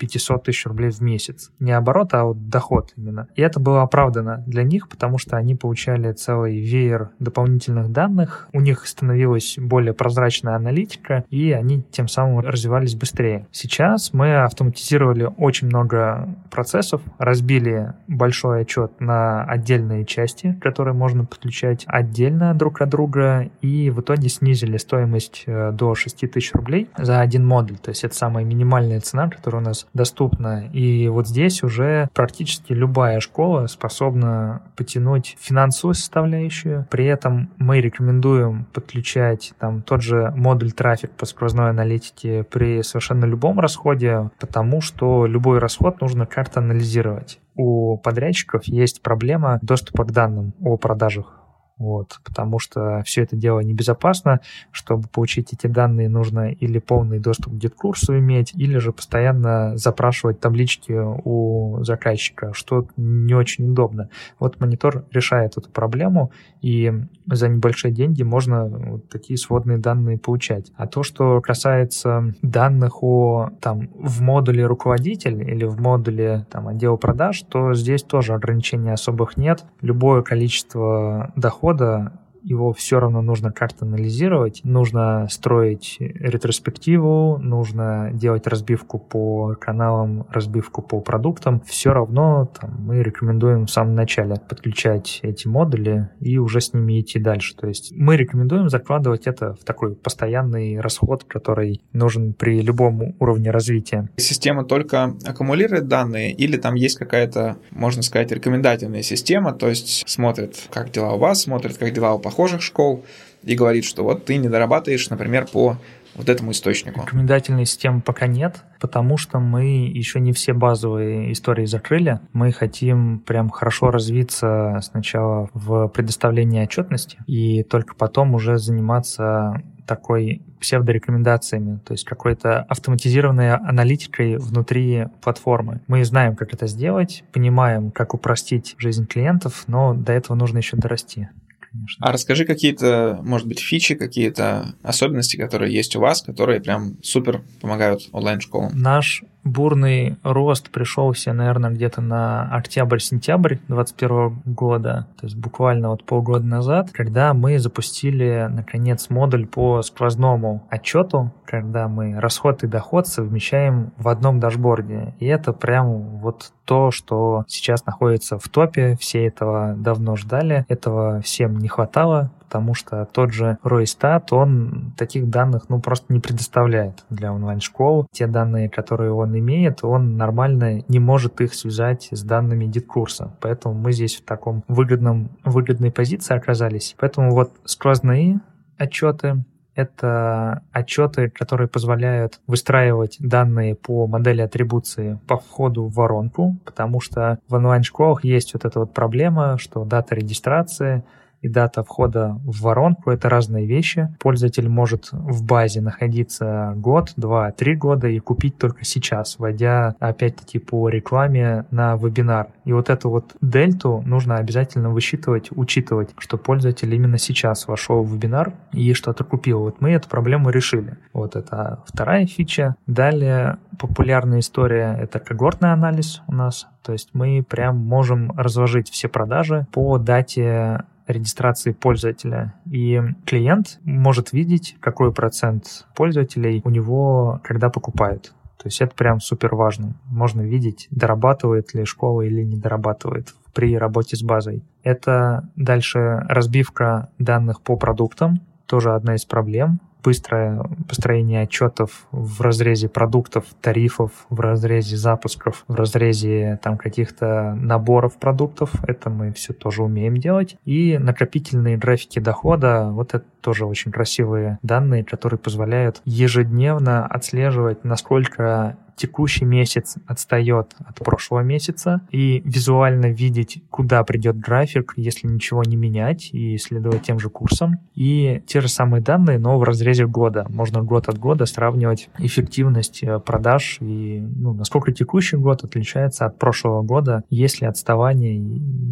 300-500 тысяч рублей в месяц. Не оборот, а вот доход именно. И это было оправдано для них, потому что они получали целый веер дополнительных данных, у них становилась более прозрачная аналитика, и они тем самым развивались быстрее. Сейчас мы автоматизировали очень много процессов, разбили большой отчет на отдельные части, которые можно подключать отдельно друг от друга, и в итоге снизили стоимость э, до 6 тысяч рублей за один модуль. То есть это сам самая минимальная цена, которая у нас доступна. И вот здесь уже практически любая школа способна потянуть финансовую составляющую. При этом мы рекомендуем подключать там тот же модуль трафик по сквозной аналитике при совершенно любом расходе, потому что любой расход нужно как-то анализировать. У подрядчиков есть проблема доступа к данным о продажах вот, потому что все это дело небезопасно. Чтобы получить эти данные, нужно или полный доступ к дит-курсу иметь, или же постоянно запрашивать таблички у заказчика, что не очень удобно. Вот монитор решает эту проблему, и за небольшие деньги можно вот такие сводные данные получать. А то, что касается данных о там в модуле руководитель или в модуле там отдела продаж, то здесь тоже ограничений особых нет. Любое количество дохода его все равно нужно как-то анализировать, нужно строить ретроспективу, нужно делать разбивку по каналам, разбивку по продуктам. Все равно там, мы рекомендуем в самом начале подключать эти модули и уже с ними идти дальше. То есть мы рекомендуем закладывать это в такой постоянный расход, который нужен при любом уровне развития. Система только аккумулирует данные или там есть какая-то, можно сказать, рекомендательная система, то есть смотрит, как дела у вас, смотрит, как дела у похожих школ и говорит, что вот ты не дорабатываешь, например, по вот этому источнику. Рекомендательной системы пока нет, потому что мы еще не все базовые истории закрыли. Мы хотим прям хорошо развиться сначала в предоставлении отчетности и только потом уже заниматься такой псевдорекомендациями, то есть какой-то автоматизированной аналитикой внутри платформы. Мы знаем, как это сделать, понимаем, как упростить жизнь клиентов, но до этого нужно еще дорасти конечно. А расскажи какие-то, может быть, фичи, какие-то особенности, которые есть у вас, которые прям супер помогают онлайн-школам. Наш бурный рост пришелся, наверное, где-то на октябрь-сентябрь 2021 года, то есть буквально вот полгода назад, когда мы запустили, наконец, модуль по сквозному отчету, когда мы расход и доход совмещаем в одном дашборде. И это прям вот то, что сейчас находится в топе, все этого давно ждали, этого всем не хватало, потому что тот же Ройстат, он таких данных ну просто не предоставляет для онлайн-школ. Те данные, которые он имеет, он нормально не может их связать с данными дит-курса. Поэтому мы здесь в таком выгодном, выгодной позиции оказались. Поэтому вот сквозные отчеты, это отчеты, которые позволяют выстраивать данные по модели атрибуции по входу в воронку, потому что в онлайн-школах есть вот эта вот проблема, что дата регистрации — и дата входа в воронку — это разные вещи. Пользователь может в базе находиться год, два, три года и купить только сейчас, войдя опять-таки по рекламе на вебинар. И вот эту вот дельту нужно обязательно высчитывать, учитывать, что пользователь именно сейчас вошел в вебинар и что-то купил. Вот мы эту проблему решили. Вот это вторая фича. Далее популярная история — это когортный анализ у нас. То есть мы прям можем разложить все продажи по дате регистрации пользователя. И клиент может видеть, какой процент пользователей у него когда покупают. То есть это прям супер важно. Можно видеть, дорабатывает ли школа или не дорабатывает при работе с базой. Это дальше разбивка данных по продуктам, тоже одна из проблем быстрое построение отчетов в разрезе продуктов, тарифов, в разрезе запусков, в разрезе там каких-то наборов продуктов. Это мы все тоже умеем делать. И накопительные графики дохода, вот это тоже очень красивые данные, которые позволяют ежедневно отслеживать, насколько текущий месяц отстает от прошлого месяца и визуально видеть, куда придет график, если ничего не менять и следовать тем же курсам. И те же самые данные, но в разрезе года. Можно год от года сравнивать эффективность э, продаж и ну, насколько текущий год отличается от прошлого года, есть ли отставание,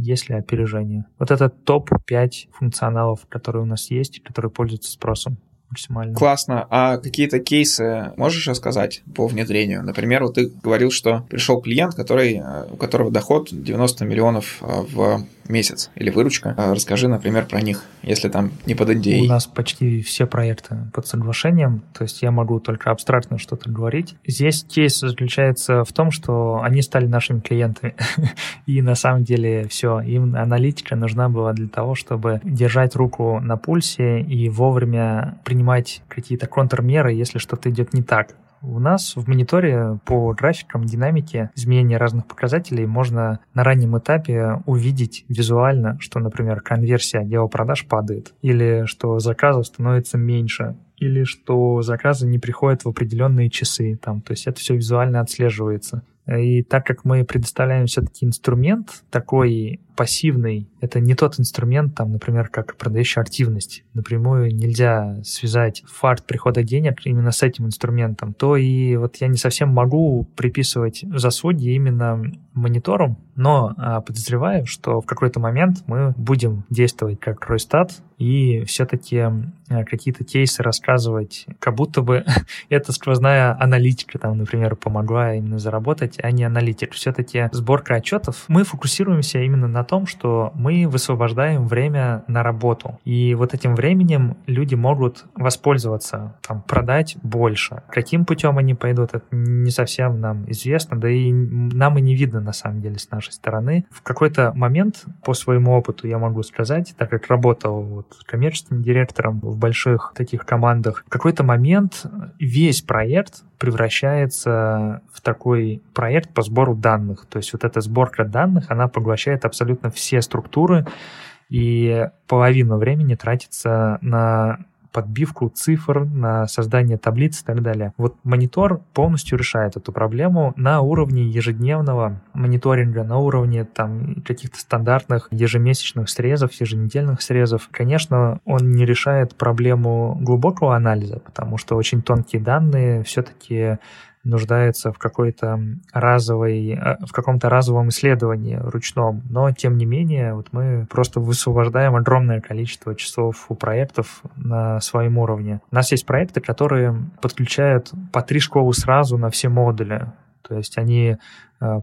есть ли опережение. Вот это топ-5 функционалов, которые у нас есть, которые пользуются спросом максимально. Классно. А какие-то кейсы можешь рассказать по внедрению? Например, вот ты говорил, что пришел клиент, который, э, у которого доход 90 миллионов э, в месяц или выручка. А расскажи, например, про них, если там не под NDA. У нас почти все проекты под соглашением, то есть я могу только абстрактно что-то говорить. Здесь кейс заключается в том, что они стали нашими клиентами. И на самом деле все, им аналитика нужна была для того, чтобы держать руку на пульсе и вовремя принимать какие-то контрмеры, если что-то идет не так. У нас в мониторе по графикам динамики изменения разных показателей можно на раннем этапе увидеть визуально, что, например, конверсия отдела продаж падает, или что заказов становится меньше, или что заказы не приходят в определенные часы. Там, то есть это все визуально отслеживается. И так как мы предоставляем все-таки инструмент такой пассивный, это не тот инструмент, там, например, как продающая активность. Напрямую нельзя связать факт прихода денег именно с этим инструментом. То и вот я не совсем могу приписывать заслуги именно мониторам, но а, подозреваю, что в какой-то момент мы будем действовать как Ройстат и все-таки а, какие-то кейсы рассказывать, как будто бы это сквозная аналитика, там, например, помогла именно заработать, а не аналитик. Все-таки сборка отчетов. Мы фокусируемся именно на том, что мы высвобождаем время на работу. И вот этим временем люди могут воспользоваться, там, продать больше. Каким путем они пойдут, это не совсем нам известно, да и нам и не видно на самом деле с нашей стороны. В какой-то момент по своему опыту я могу сказать, так как работал вот коммерческим директором в больших таких командах, в какой-то момент весь проект превращается в такой проект по сбору данных. То есть вот эта сборка данных, она поглощает абсолютно все структуры, и половину времени тратится на подбивку цифр, на создание таблиц и так далее. Вот монитор полностью решает эту проблему на уровне ежедневного мониторинга, на уровне там каких-то стандартных ежемесячных срезов, еженедельных срезов. Конечно, он не решает проблему глубокого анализа, потому что очень тонкие данные все-таки нуждается в какой-то разовой, э, в каком-то разовом исследовании ручном, но тем не менее вот мы просто высвобождаем огромное количество часов у проектов на своем уровне. У нас есть проекты, которые подключают по три школы сразу на все модули. То есть они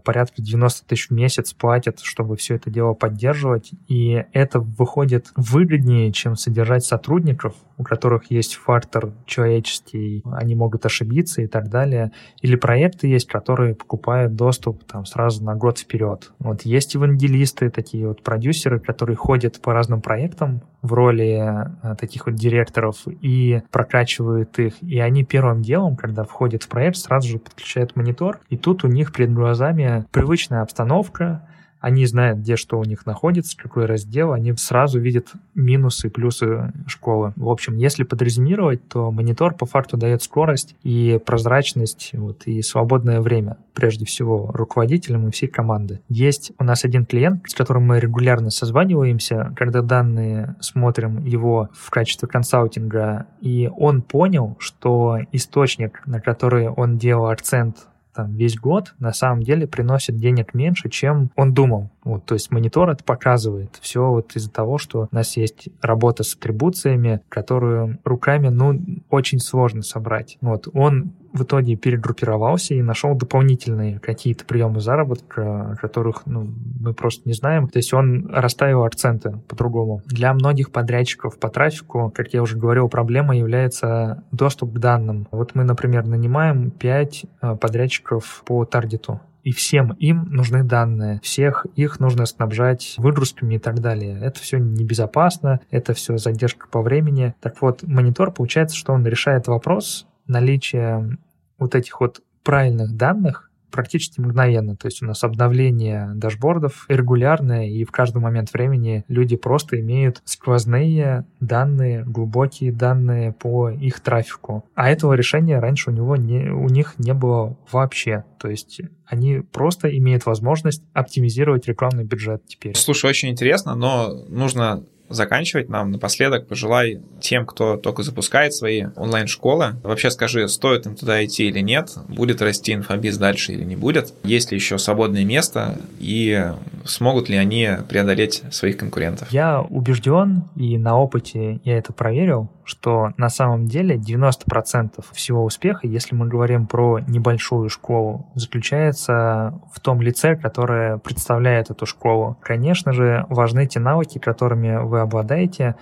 порядка 90 тысяч в месяц платят, чтобы все это дело поддерживать, и это выходит выгоднее, чем содержать сотрудников, у которых есть фактор человеческий, они могут ошибиться и так далее, или проекты есть, которые покупают доступ там сразу на год вперед. Вот есть евангелисты, такие вот продюсеры, которые ходят по разным проектам в роли э, таких вот директоров и прокачивают их, и они первым делом, когда входят в проект, сразу же подключают монитор, и тут у них перед глазами глазами привычная обстановка, они знают, где что у них находится, какой раздел, они сразу видят минусы и плюсы школы. В общем, если подрезюмировать, то монитор по факту дает скорость и прозрачность, вот, и свободное время, прежде всего, руководителям и всей команды. Есть у нас один клиент, с которым мы регулярно созваниваемся, когда данные смотрим его в качестве консалтинга, и он понял, что источник, на который он делал акцент там весь год на самом деле приносит денег меньше, чем он думал. Вот, то есть монитор это показывает. Все вот из-за того, что у нас есть работа с атрибуциями, которую руками, ну, очень сложно собрать. Вот, он в итоге перегруппировался и нашел дополнительные какие-то приемы заработка, которых ну, мы просто не знаем. То есть он расставил акценты по-другому. Для многих подрядчиков по трафику, как я уже говорил, проблема является доступ к данным. Вот мы, например, нанимаем 5 э, подрядчиков по таргету и всем им нужны данные. Всех их нужно снабжать выгрузками и так далее. Это все небезопасно, это все задержка по времени. Так вот, монитор, получается, что он решает вопрос наличие вот этих вот правильных данных практически мгновенно. То есть у нас обновление дашбордов регулярное, и в каждый момент времени люди просто имеют сквозные данные, глубокие данные по их трафику. А этого решения раньше у, него не, у них не было вообще. То есть они просто имеют возможность оптимизировать рекламный бюджет теперь. Слушай, очень интересно, но нужно заканчивать нам напоследок пожелай тем, кто только запускает свои онлайн-школы. Вообще скажи, стоит им туда идти или нет, будет расти инфобиз дальше или не будет, есть ли еще свободное место и смогут ли они преодолеть своих конкурентов. Я убежден, и на опыте я это проверил, что на самом деле 90% всего успеха, если мы говорим про небольшую школу, заключается в том лице, которое представляет эту школу. Конечно же, важны те навыки, которыми вы обладаете,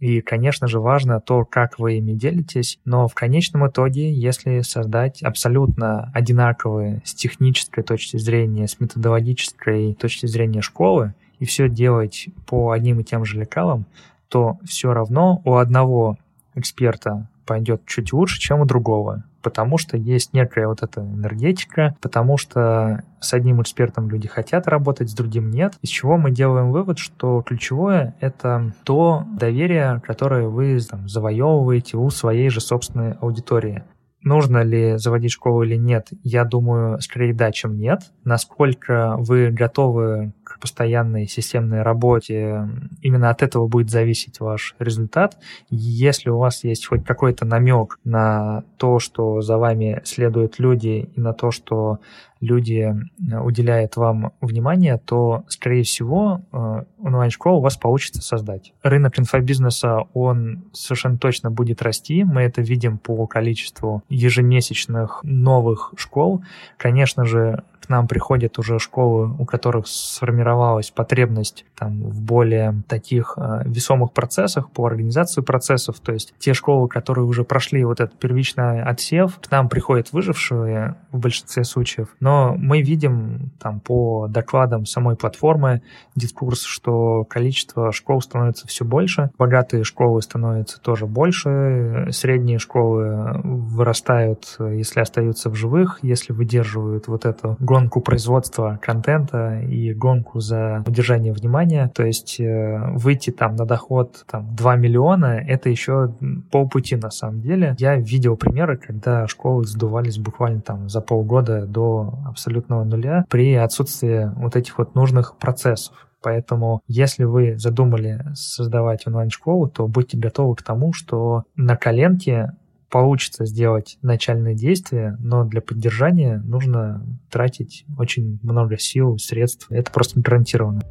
и, конечно же, важно то, как вы ими делитесь, но в конечном итоге, если создать абсолютно одинаковые с технической точки зрения, с методологической точки зрения школы, и все делать по одним и тем же лекалам, то все равно у одного эксперта пойдет чуть лучше, чем у другого. Потому что есть некая вот эта энергетика, потому что с одним экспертом люди хотят работать, с другим нет. Из чего мы делаем вывод, что ключевое — это то доверие, которое вы там, завоевываете у своей же собственной аудитории. Нужно ли заводить школу или нет? Я думаю, скорее да, чем нет. Насколько вы готовы постоянной системной работе, именно от этого будет зависеть ваш результат. Если у вас есть хоть какой-то намек на то, что за вами следуют люди, и на то, что люди э, уделяют вам внимание, то, скорее всего, э, онлайн-школу у вас получится создать. Рынок инфобизнеса, он совершенно точно будет расти. Мы это видим по количеству ежемесячных новых школ. Конечно же, к нам приходят уже школы, у которых сформировалась потребность там, в более таких э, весомых процессах по организации процессов. То есть те школы, которые уже прошли вот этот первичный отсев, к нам приходят выжившие в большинстве случаев. Но мы видим там по докладам самой платформы дискурс, что количество школ становится все больше, богатые школы становятся тоже больше, средние школы вырастают, если остаются в живых, если выдерживают вот эту гонку производства контента и гонку за удержание внимания. То есть э, выйти там на доход там, 2 миллиона — это еще полпути на самом деле. Я видел примеры, когда школы сдувались буквально там за полгода до абсолютного нуля при отсутствии вот этих вот нужных процессов. Поэтому, если вы задумали создавать онлайн-школу, то будьте готовы к тому, что на коленке получится сделать начальные действия, но для поддержания нужно тратить очень много сил, средств. Это просто гарантированно.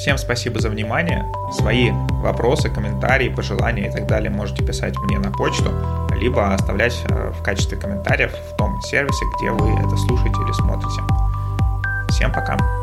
Всем спасибо за внимание. Свои вопросы, комментарии, пожелания и так далее можете писать мне на почту, либо оставлять э, в качестве комментариев в том сервисе, где вы это слушаете или смотрите. Всем пока!